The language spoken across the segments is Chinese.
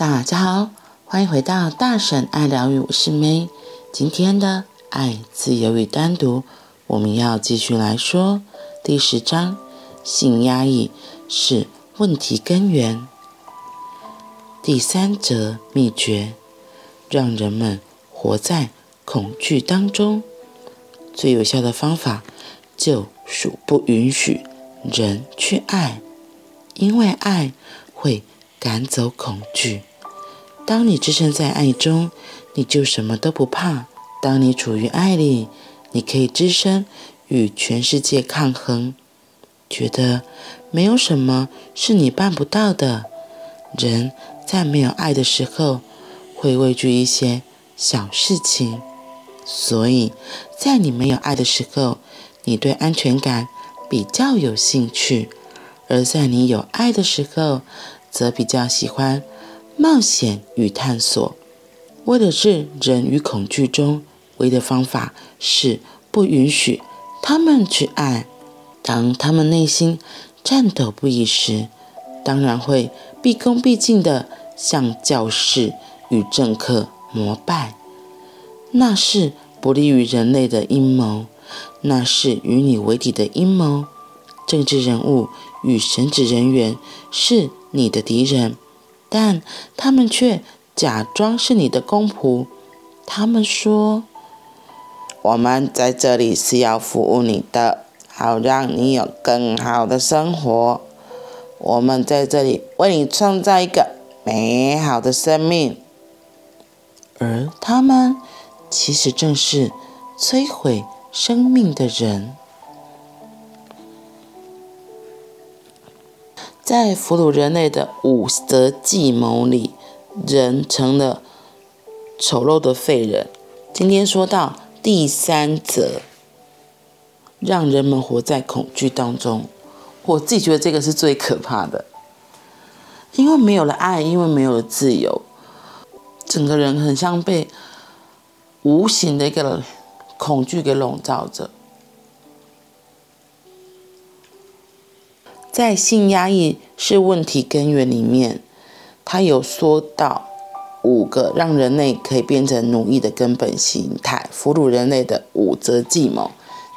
大家好，欢迎回到大婶爱疗愈，我是 May。今天的爱、自由与单独，我们要继续来说第十章：性压抑是问题根源。第三则秘诀：让人们活在恐惧当中。最有效的方法，就属不允许人去爱，因为爱会赶走恐惧。当你置身在爱中，你就什么都不怕。当你处于爱里，你可以置身与全世界抗衡，觉得没有什么是你办不到的。人在没有爱的时候，会畏惧一些小事情，所以在你没有爱的时候，你对安全感比较有兴趣；而在你有爱的时候，则比较喜欢。冒险与探索，为的是人与恐惧中唯一的方法是不允许他们去爱。当他们内心颤抖不已时，当然会毕恭毕敬地向教士与政客膜拜。那是不利于人类的阴谋，那是与你为敌的阴谋。政治人物与神职人员是你的敌人。但他们却假装是你的公仆。他们说：“我们在这里是要服务你的，好让你有更好的生活。我们在这里为你创造一个美好的生命。”而他们其实正是摧毁生命的人。在俘虏人类的五则计谋里，人成了丑陋的废人。今天说到第三则，让人们活在恐惧当中。我自己觉得这个是最可怕的，因为没有了爱，因为没有了自由，整个人很像被无形的一个恐惧给笼罩着。在性压抑是问题根源里面，他有说到五个让人类可以变成奴役的根本形态，俘虏人类的五则计谋。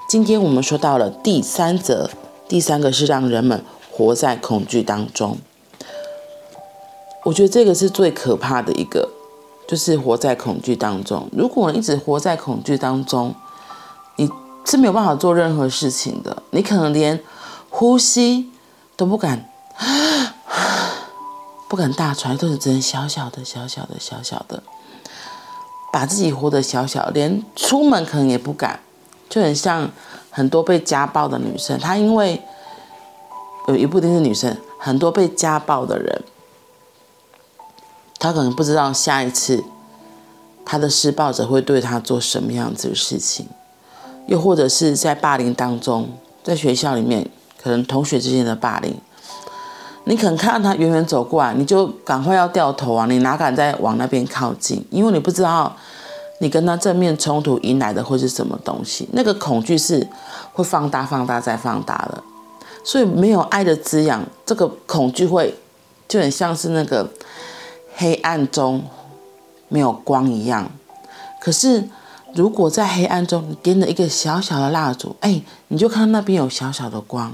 今天我们说到了第三则，第三个是让人们活在恐惧当中。我觉得这个是最可怕的一个，就是活在恐惧当中。如果一直活在恐惧当中，你是没有办法做任何事情的，你可能连呼吸。都不敢，不敢大喘，都是只能小小的、小小的、小小的，把自己活得小小，连出门可能也不敢，就很像很多被家暴的女生，她因为有一部分是女生，很多被家暴的人，她可能不知道下一次她的施暴者会对她做什么样子的事情，又或者是在霸凌当中，在学校里面。可能同学之间的霸凌，你可能看到他远远走过来，你就赶快要掉头啊！你哪敢再往那边靠近？因为你不知道你跟他正面冲突迎来的会是什么东西。那个恐惧是会放大、放大再放大的。所以没有爱的滋养，这个恐惧会就很像是那个黑暗中没有光一样。可是如果在黑暗中你点了一个小小的蜡烛，哎，你就看到那边有小小的光。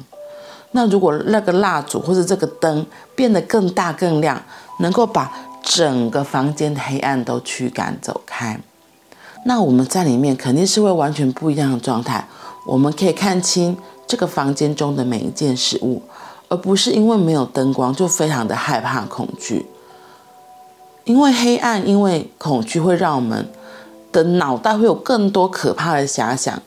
那如果那个蜡烛或者这个灯变得更大更亮，能够把整个房间的黑暗都驱赶走开，那我们在里面肯定是会完全不一样的状态。我们可以看清这个房间中的每一件事物，而不是因为没有灯光就非常的害怕恐惧。因为黑暗，因为恐惧会让我们的脑袋会有更多可怕的遐想，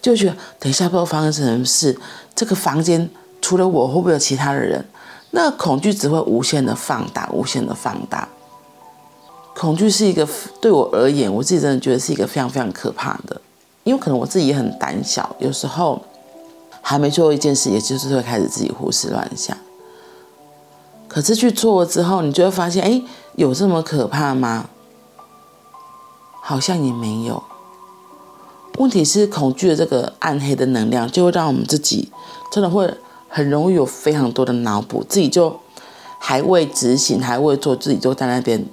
就觉得等一下不知道发生什么事，这个房间。除了我，会不会有其他的人？那恐惧只会无限的放大，无限的放大。恐惧是一个对我而言，我自己真的觉得是一个非常非常可怕的，因为可能我自己也很胆小，有时候还没做一件事，也就是会开始自己胡思乱想。可是去做了之后，你就会发现，哎，有这么可怕吗？好像也没有。问题是恐惧的这个暗黑的能量，就会让我们自己真的会。很容易有非常多的脑补，自己就还未执行，还未做，自己就在那边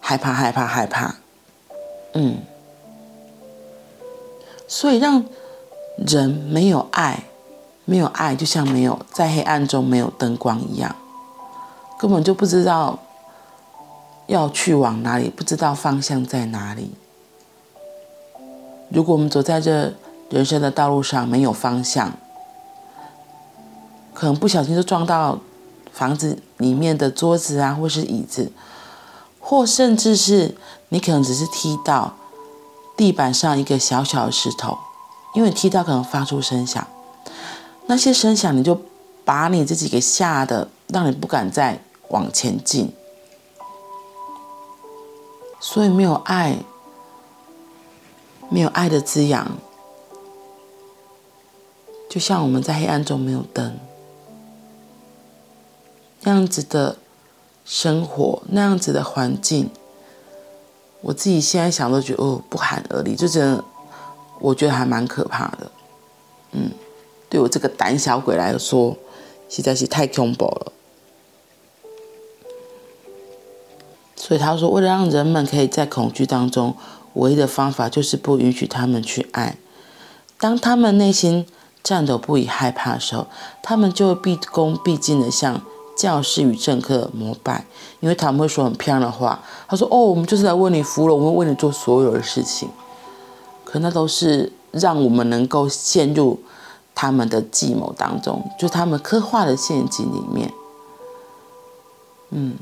害怕、害怕、害怕。嗯，所以让人没有爱，没有爱，就像没有在黑暗中没有灯光一样，根本就不知道要去往哪里，不知道方向在哪里。如果我们走在这人生的道路上没有方向，可能不小心就撞到房子里面的桌子啊，或是椅子，或甚至是你可能只是踢到地板上一个小小的石头，因为踢到可能发出声响，那些声响你就把你自己给吓得，让你不敢再往前进。所以没有爱，没有爱的滋养，就像我们在黑暗中没有灯。那样子的生活，那样子的环境，我自己现在想都觉得哦，不寒而栗，就真的，我觉得还蛮可怕的。嗯，对我这个胆小鬼来说，实在是太恐怖了。所以他说，为了让人们可以在恐惧当中，唯一的方法就是不允许他们去爱。当他们内心颤抖不已、害怕的时候，他们就会毕恭毕敬的向。教师与政客膜拜，因为他们会说很漂亮的话。他说：“哦，我们就是来为你服务了，我们为你做所有的事情。”可那都是让我们能够陷入他们的计谋当中，就他们刻画的陷阱里面。嗯，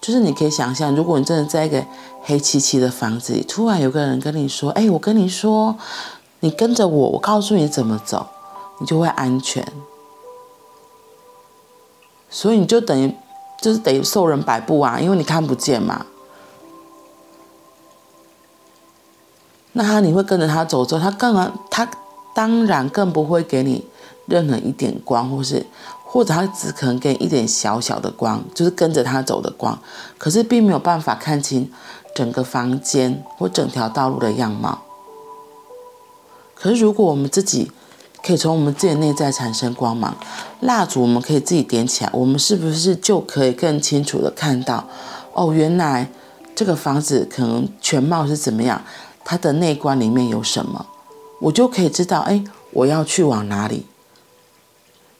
就是你可以想象，如果你真的在一个黑漆漆的房子里，突然有个人跟你说：“哎，我跟你说，你跟着我，我告诉你怎么走，你就会安全。”所以你就等于，就是得受人摆布啊，因为你看不见嘛。那他你会跟着他走之后，他当然他当然更不会给你任何一点光，或是或者他只可能给你一点小小的光，就是跟着他走的光，可是并没有办法看清整个房间或整条道路的样貌。可是如果我们自己，可以从我们自己内在产生光芒，蜡烛我们可以自己点起来，我们是不是就可以更清楚的看到？哦，原来这个房子可能全貌是怎么样，它的内观里面有什么，我就可以知道，哎，我要去往哪里。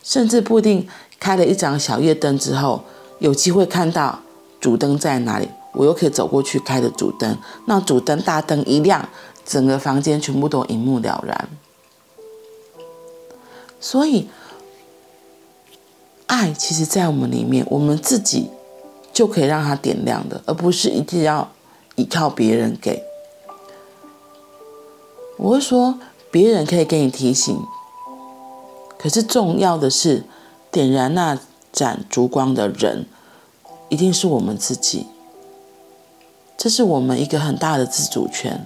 甚至不一定开了一盏小夜灯之后，有机会看到主灯在哪里，我又可以走过去开的主灯，那主灯大灯一亮，整个房间全部都一目了然。所以，爱其实，在我们里面，我们自己就可以让它点亮的，而不是一定要依靠别人给。我会说，别人可以给你提醒，可是重要的是，点燃那盏烛光的人，一定是我们自己。这是我们一个很大的自主权。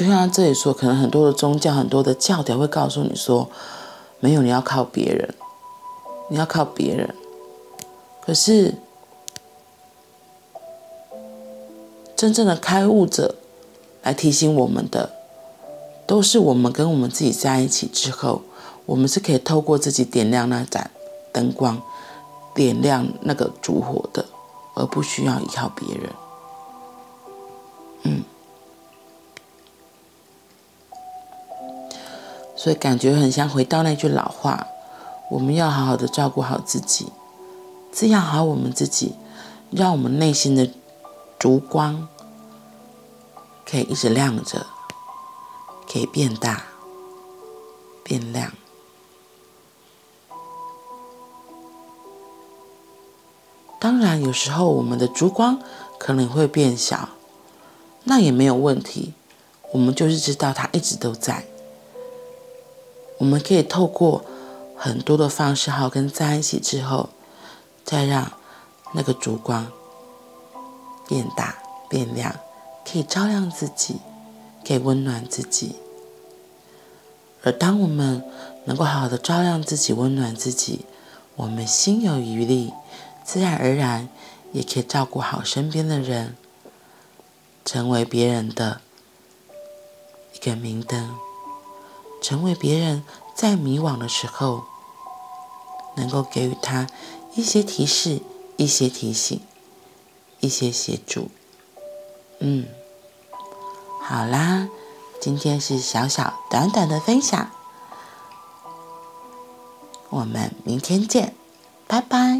就像他这里说，可能很多的宗教、很多的教条会告诉你说，没有，你要靠别人，你要靠别人。可是，真正的开悟者来提醒我们的，都是我们跟我们自己在一起之后，我们是可以透过自己点亮那盏灯光，点亮那个烛火的，而不需要依靠别人。嗯。所以感觉很像回到那句老话：我们要好好的照顾好自己，滋养好我们自己，让我们内心的烛光可以一直亮着，可以变大、变亮。当然，有时候我们的烛光可能会变小，那也没有问题。我们就是知道它一直都在。我们可以透过很多的方式，好跟在一起之后，再让那个烛光变大变亮，可以照亮自己，可以温暖自己。而当我们能够好好的照亮自己、温暖自己，我们心有余力，自然而然也可以照顾好身边的人，成为别人的一个明灯。成为别人在迷惘的时候能够给予他一些提示、一些提醒、一些协助。嗯，好啦，今天是小小短短的分享，我们明天见，拜拜。